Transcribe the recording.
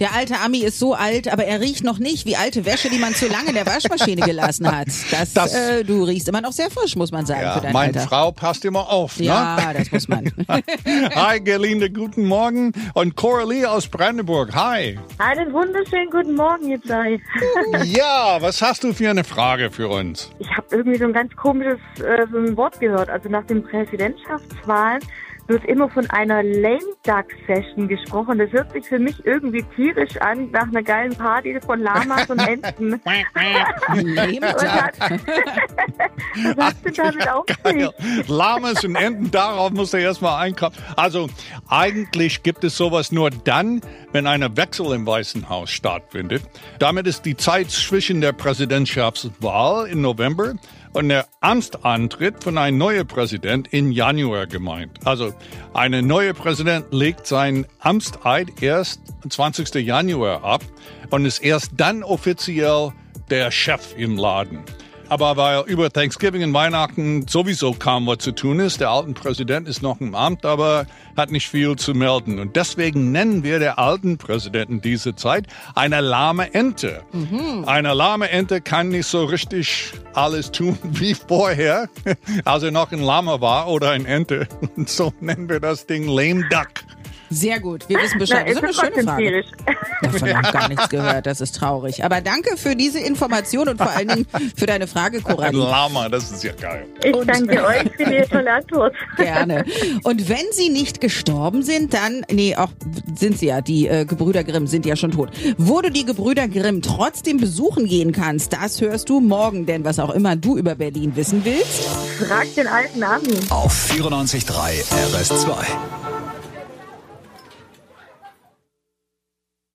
Der alte Ami ist so alt, aber er riecht noch nicht wie alte Wäsche, die man zu lange in der Waschmaschine gelassen hat. Das, Das- äh, du riechst immer noch sehr frisch, muss man sagen, für Ja, dein meine Alter. Frau passt immer auf. Ja, Ne? das muss man. Hi, Gerlinde, guten Morgen. Und Coralie aus Brandenburg. Hi. Einen wunderschönen guten Morgen, ihr zwei. Ja, was hast du für eine Frage für uns? Ich habe irgendwie so ein ganz komisches äh, so ein Wort gehört. Also nach den Präsidentschaftswahlen wird immer von einer Lame Duck Session gesprochen. Das hört sich für mich irgendwie tierisch an, nach einer geilen Party von Lamas und Enten. Lame hat, was hat denn damit auf sich? Lamas und Enten, darauf muss er erstmal einkaufen. Also eigentlich gibt es sowas nur dann, wenn ein Wechsel im Weißen Haus stattfindet. Damit ist die Zeit zwischen der Präsidentschaftswahl im November und der Amtsantritt von einem neuen Präsident im Januar gemeint. Also ein neuer Präsident legt seinen Amtseid erst am 20. Januar ab und ist erst dann offiziell der Chef im Laden. Aber weil über Thanksgiving und Weihnachten sowieso kaum was zu tun ist, der alten Präsident ist noch im Amt, aber hat nicht viel zu melden. Und deswegen nennen wir der alten Präsidenten diese Zeit eine lahme Ente. Eine lahme Ente kann nicht so richtig alles tun wie vorher, als er noch ein Lama war oder ein Ente. Und so nennen wir das Ding Lame Duck. Sehr gut, wir wissen Na, Bescheid. Das ist eine schöne Frage. tierisch. Davon habe ich gar nichts gehört, das ist traurig. Aber danke für diese Information und vor allen Dingen für deine Frage, Ein Coralie. Lama, das ist ja geil. Ich Und- danke euch für die tolle Antwort. Gerne. Und wenn sie nicht gestorben sind, dann, nee, auch sind sie ja, die äh, Gebrüder Grimm sind ja schon tot. Wo du die Gebrüder Grimm trotzdem besuchen gehen kannst, das hörst du morgen, denn was auch immer du über Berlin wissen willst. Fragt den alten Ami. Auf 94.3 RS2.